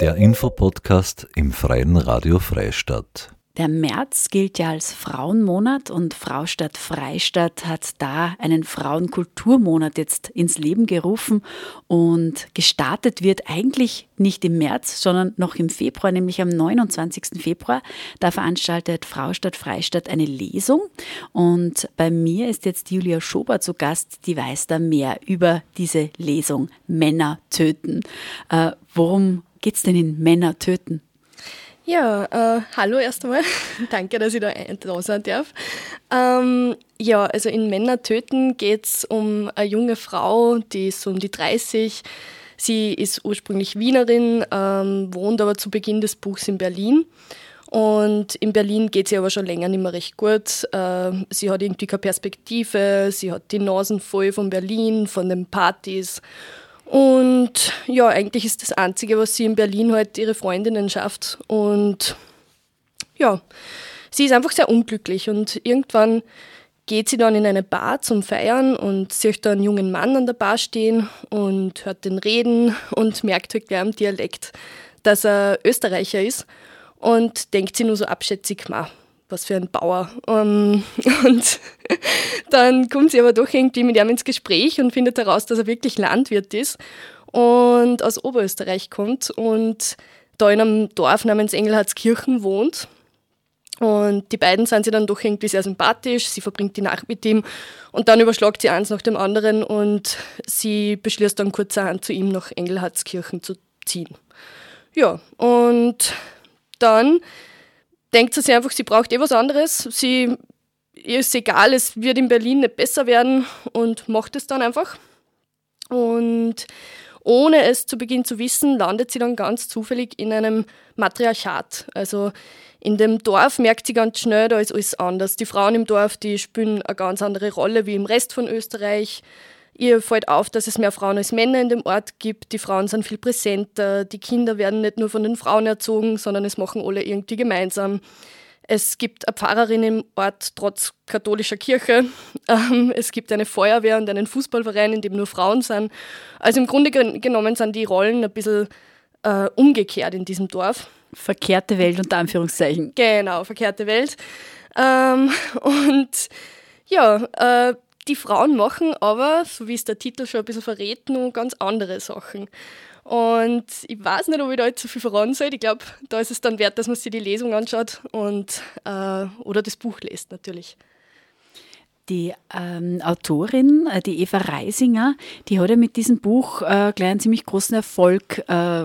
Der Infopodcast im Freien Radio Freistadt. Der März gilt ja als Frauenmonat und Fraustadt Freistadt hat da einen Frauenkulturmonat jetzt ins Leben gerufen und gestartet wird eigentlich nicht im März, sondern noch im Februar, nämlich am 29. Februar. Da veranstaltet Fraustadt Freistadt eine Lesung und bei mir ist jetzt Julia Schober zu Gast, die weiß da mehr über diese Lesung Männer töten. Äh, worum geht es denn in Männer töten? Ja, äh, hallo einmal. Danke, dass ich da, da sein darf. Ähm, ja, also in Männer töten geht es um eine junge Frau, die ist um die 30. Sie ist ursprünglich Wienerin, ähm, wohnt aber zu Beginn des Buchs in Berlin. Und in Berlin geht sie aber schon länger nicht mehr recht gut. Äh, sie hat irgendwie keine Perspektive, sie hat die Nasen voll von Berlin, von den Partys und ja, eigentlich ist das Einzige, was sie in Berlin halt ihre Freundinnen schafft. Und ja, sie ist einfach sehr unglücklich. Und irgendwann geht sie dann in eine Bar zum Feiern und sieht da einen jungen Mann an der Bar stehen und hört den reden und merkt halt gleich am Dialekt, dass er Österreicher ist und denkt sie nur so abschätzig, ma, was für ein Bauer. Um, und dann kommt sie aber doch irgendwie mit ihm ins Gespräch und findet heraus, dass er wirklich Landwirt ist und aus Oberösterreich kommt und da in einem Dorf namens Engelhardskirchen wohnt. Und die beiden sind sie dann doch irgendwie sehr sympathisch. Sie verbringt die Nacht mit ihm und dann überschlagt sie eins nach dem anderen und sie beschließt dann kurzerhand zu ihm nach Engelhardskirchen zu ziehen. Ja, und dann denkt sie sich einfach, sie braucht eh was anderes. Sie ihr ist egal, es wird in Berlin nicht besser werden und macht es dann einfach. Und ohne es zu Beginn zu wissen, landet sie dann ganz zufällig in einem Matriarchat. Also in dem Dorf merkt sie ganz schnell, da ist alles anders. Die Frauen im Dorf, die spielen eine ganz andere Rolle wie im Rest von Österreich. Ihr fällt auf, dass es mehr Frauen als Männer in dem Ort gibt. Die Frauen sind viel präsenter. Die Kinder werden nicht nur von den Frauen erzogen, sondern es machen alle irgendwie gemeinsam. Es gibt eine Pfarrerin im Ort trotz katholischer Kirche. Ähm, es gibt eine Feuerwehr und einen Fußballverein, in dem nur Frauen sind. Also im Grunde genommen sind die Rollen ein bisschen äh, umgekehrt in diesem Dorf. Verkehrte Welt unter Anführungszeichen. Genau, verkehrte Welt. Ähm, und ja, äh, die Frauen machen aber, so wie es der Titel schon ein bisschen verrät, nur ganz andere Sachen. Und ich weiß nicht, ob ich da jetzt so viel voran soll. Ich glaube, da ist es dann wert, dass man sich die Lesung anschaut und, äh, oder das Buch liest natürlich. Die ähm, Autorin, äh, die Eva Reisinger, die hat ja mit diesem Buch äh, gleich einen ziemlich großen Erfolg äh,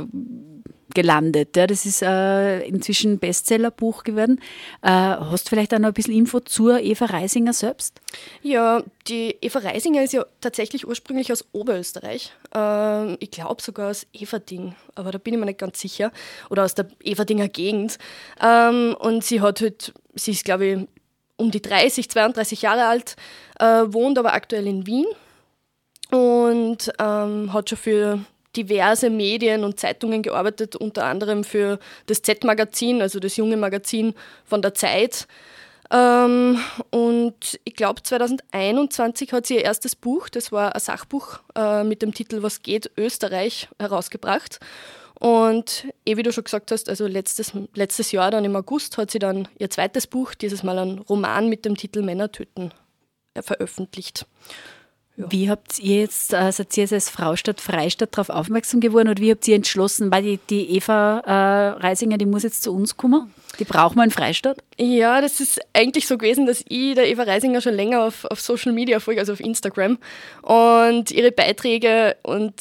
gelandet. Ja, das ist äh, inzwischen Bestsellerbuch geworden. Äh, hast du vielleicht auch noch ein bisschen Info zur Eva Reisinger selbst? Ja, die Eva Reisinger ist ja tatsächlich ursprünglich aus Oberösterreich. Äh, ich glaube sogar aus Everding, aber da bin ich mir nicht ganz sicher. Oder aus der Everdinger Gegend. Ähm, und sie hat halt, sie ist glaube ich um die 30, 32 Jahre alt, äh, wohnt aber aktuell in Wien und ähm, hat schon für diverse Medien und Zeitungen gearbeitet, unter anderem für das Z-Magazin, also das junge Magazin von der Zeit. Ähm, und ich glaube, 2021 hat sie ihr erstes Buch, das war ein Sachbuch äh, mit dem Titel Was geht Österreich herausgebracht. Und eh wie du schon gesagt hast, also letztes, letztes Jahr, dann im August, hat sie dann ihr zweites Buch, dieses Mal ein Roman mit dem Titel Männer töten, äh, veröffentlicht. Ja. Wie habt ihr jetzt, äh, seid ihr als Fraustadt Freistadt darauf aufmerksam geworden oder wie habt ihr entschlossen, weil die, die Eva äh, Reisinger, die muss jetzt zu uns kommen? Die brauchen wir in Freistadt? Ja, das ist eigentlich so gewesen, dass ich der Eva Reisinger schon länger auf, auf Social Media folge, also auf Instagram. Und ihre Beiträge und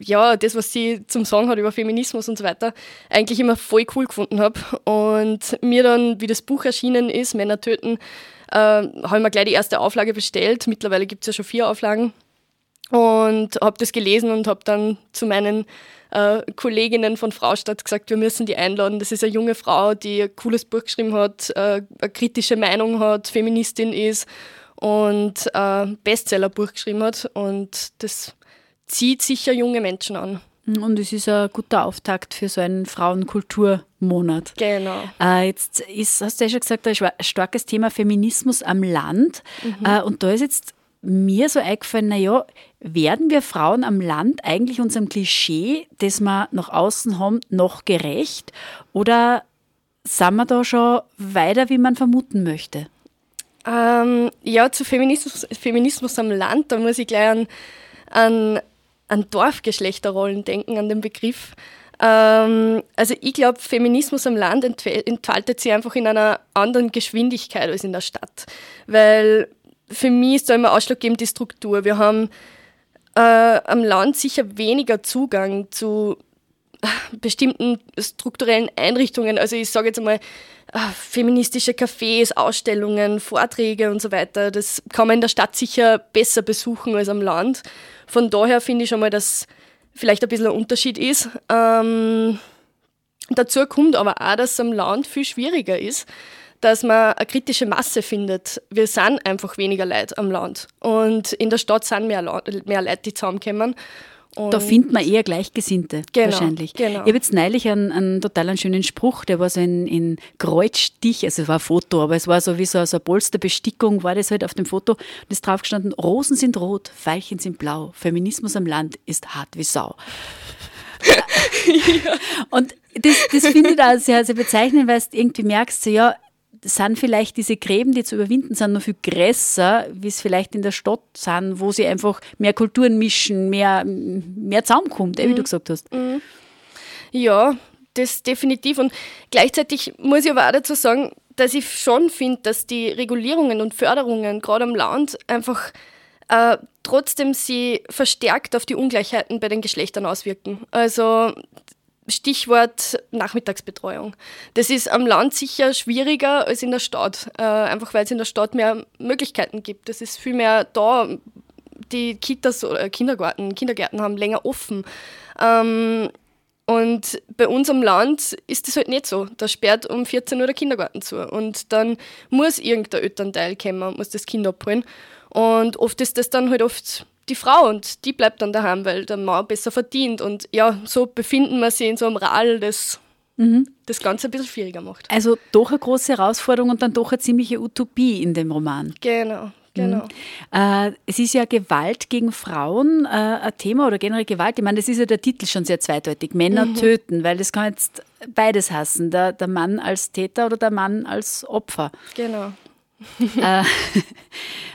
ja, das, was sie zum Sagen hat über Feminismus und so weiter, eigentlich immer voll cool gefunden habe. Und mir dann, wie das Buch erschienen ist, Männer töten, äh, habe ich mir gleich die erste Auflage bestellt. Mittlerweile gibt es ja schon vier Auflagen. Und habe das gelesen und habe dann zu meinen äh, Kolleginnen von Fraustadt gesagt, wir müssen die einladen. Das ist eine junge Frau, die ein cooles Buch geschrieben hat, äh, eine kritische Meinung hat, Feministin ist und äh, Bestsellerbuch geschrieben hat. Und das zieht sicher junge Menschen an. Und es ist ein guter Auftakt für so einen Frauenkulturmonat. Genau. Äh, jetzt ist, hast du ja schon gesagt, ein starkes Thema Feminismus am Land. Mhm. Äh, und da ist jetzt mir so eingefallen, naja, werden wir Frauen am Land eigentlich unserem Klischee, das wir nach außen haben, noch gerecht? Oder sind wir da schon weiter, wie man vermuten möchte? Ähm, ja, zu Feminismus, Feminismus am Land, da muss ich gleich an, an, an Dorfgeschlechterrollen denken, an den Begriff. Ähm, also ich glaube, Feminismus am Land entfaltet sich einfach in einer anderen Geschwindigkeit als in der Stadt. Weil für mich ist da immer ausschlaggebend die Struktur. Wir haben äh, am Land sicher weniger Zugang zu äh, bestimmten strukturellen Einrichtungen. Also ich sage jetzt einmal, feministische Cafés, Ausstellungen, Vorträge und so weiter. Das kann man in der Stadt sicher besser besuchen als am Land. Von daher finde ich schon mal, dass vielleicht ein bisschen ein Unterschied ist. Ähm, dazu kommt aber auch, dass es am Land viel schwieriger ist, dass man eine kritische Masse findet. Wir sind einfach weniger Leute am Land. Und in der Stadt sind mehr, mehr Leute, die zusammenkommen. Und da findet man eher Gleichgesinnte genau, wahrscheinlich. Genau. Ich habe jetzt neulich einen, einen total einen schönen Spruch, der war so in, in Kreuzstich, also es war ein Foto, aber es war so wie so, so eine Polsterbestickung, war das halt auf dem Foto. Und es drauf gestanden, Rosen sind rot, Veilchen sind blau, Feminismus am Land ist hart wie Sau. ja. Und das, das finde ich da sehr, sehr bezeichnend, weil du irgendwie merkst, so, ja, sind vielleicht diese Gräben, die zu überwinden sind, noch viel größer, wie es vielleicht in der Stadt sind, wo sie einfach mehr Kulturen mischen, mehr, mehr zusammenkommt, mhm. wie du gesagt hast. Mhm. Ja, das definitiv. Und gleichzeitig muss ich aber auch dazu sagen, dass ich schon finde, dass die Regulierungen und Förderungen gerade am Land einfach äh, trotzdem sie verstärkt auf die Ungleichheiten bei den Geschlechtern auswirken. Also Stichwort Nachmittagsbetreuung. Das ist am Land sicher schwieriger als in der Stadt, äh, einfach weil es in der Stadt mehr Möglichkeiten gibt. Das ist viel mehr da. Die Kitas oder Kindergarten, Kindergärten haben länger offen. Ähm, und bei uns am Land ist das halt nicht so. Da sperrt um 14 Uhr der Kindergarten zu. Und dann muss irgendein Elternteil kommen und muss das Kind abholen. Und oft ist das dann halt oft die Frau und die bleibt dann daheim, weil der Mann besser verdient. Und ja, so befinden wir sie in so einem Rall, das mhm. das Ganze ein bisschen schwieriger macht. Also doch eine große Herausforderung und dann doch eine ziemliche Utopie in dem Roman. Genau. Genau. Mhm. Äh, es ist ja Gewalt gegen Frauen äh, ein Thema oder generell Gewalt. Ich meine, das ist ja der Titel schon sehr zweideutig. Männer mhm. töten, weil das kann jetzt beides hassen. Der, der Mann als Täter oder der Mann als Opfer. Genau. äh,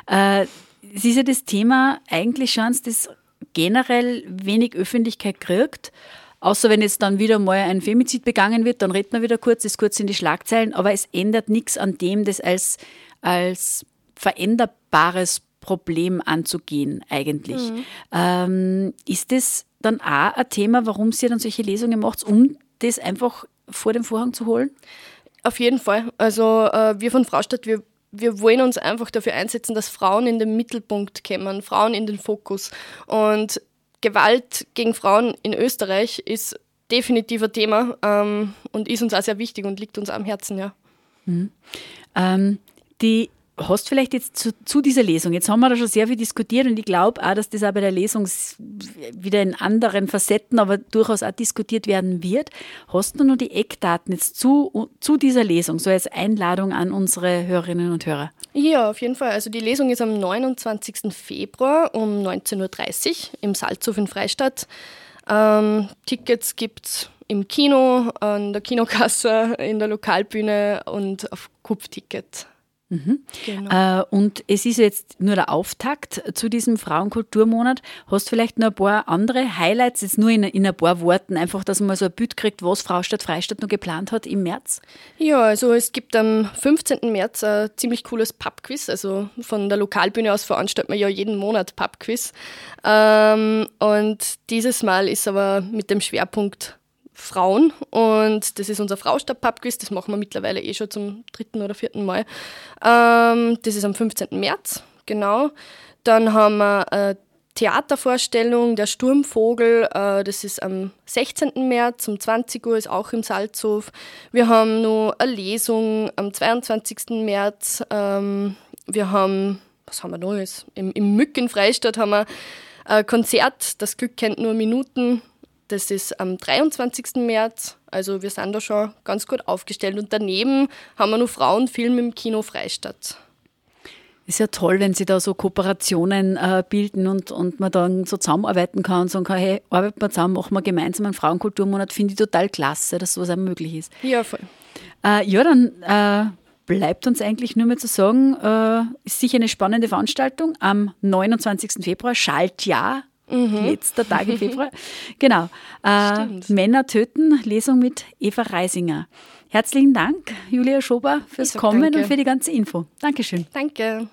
äh es ist ja das Thema eigentlich schon, das generell wenig Öffentlichkeit kriegt. Außer wenn jetzt dann wieder mal ein Femizid begangen wird, dann redet man wieder kurz, ist kurz in die Schlagzeilen, aber es ändert nichts an dem, das als, als veränderbares Problem anzugehen eigentlich. Mhm. Ähm, ist das dann auch ein Thema, warum Sie dann solche Lesungen macht, um das einfach vor den Vorhang zu holen? Auf jeden Fall. Also äh, wir von Fraustadt, wir wir wollen uns einfach dafür einsetzen, dass Frauen in den Mittelpunkt kommen, Frauen in den Fokus. Und Gewalt gegen Frauen in Österreich ist definitiv ein Thema ähm, und ist uns auch sehr wichtig und liegt uns am Herzen, ja. Mhm. Ähm, die hast vielleicht jetzt zu, zu, dieser Lesung, jetzt haben wir da schon sehr viel diskutiert und ich glaube auch, dass das auch bei der Lesung wieder in anderen Facetten, aber durchaus auch diskutiert werden wird. Hast du noch die Eckdaten jetzt zu, zu dieser Lesung, so als Einladung an unsere Hörerinnen und Hörer? Ja, auf jeden Fall. Also die Lesung ist am 29. Februar um 19.30 Uhr im Salzhof in Freistadt. Ähm, Tickets gibt es im Kino, an der Kinokasse, in der Lokalbühne und auf Kupfticket. Mhm. Genau. Äh, und es ist jetzt nur der Auftakt zu diesem Frauenkulturmonat. Hast du vielleicht noch ein paar andere Highlights, jetzt nur in, in ein paar Worten, einfach, dass man mal so ein Bild kriegt, was Frau Stadt Freistadt noch geplant hat im März? Ja, also es gibt am 15. März ein ziemlich cooles Pubquiz. Also von der Lokalbühne aus veranstaltet man ja jeden Monat Pubquiz. Ähm, und dieses Mal ist aber mit dem Schwerpunkt Frauen und das ist unser Fraustab-Pubquiz, das machen wir mittlerweile eh schon zum dritten oder vierten Mal. Ähm, das ist am 15. März, genau. Dann haben wir eine Theatervorstellung, der Sturmvogel, äh, das ist am 16. März um 20 Uhr, ist auch im Salzhof. Wir haben noch eine Lesung am 22. März. Ähm, wir haben, was haben wir noch? Im, im Mück in Freistadt haben wir ein Konzert, das Glück kennt nur Minuten das ist am 23. März. Also wir sind da schon ganz gut aufgestellt. Und daneben haben wir noch Frauenfilm im Kino Freistadt. Ist ja toll, wenn sie da so Kooperationen äh, bilden und, und man dann so zusammenarbeiten kann und sagen kann, hey, arbeiten wir zusammen, machen wir gemeinsam einen Frauenkulturmonat, finde ich total klasse, dass sowas auch möglich ist. Ja, voll. Äh, ja, dann äh, bleibt uns eigentlich nur mehr zu sagen, äh, ist sicher eine spannende Veranstaltung am 29. Februar, Schaltjahr, mhm. letzter Tag im Februar. genau. Äh, Männer töten, Lesung mit Eva Reisinger. Herzlichen Dank, Julia Schober, fürs Kommen danke. und für die ganze Info. Dankeschön. Danke.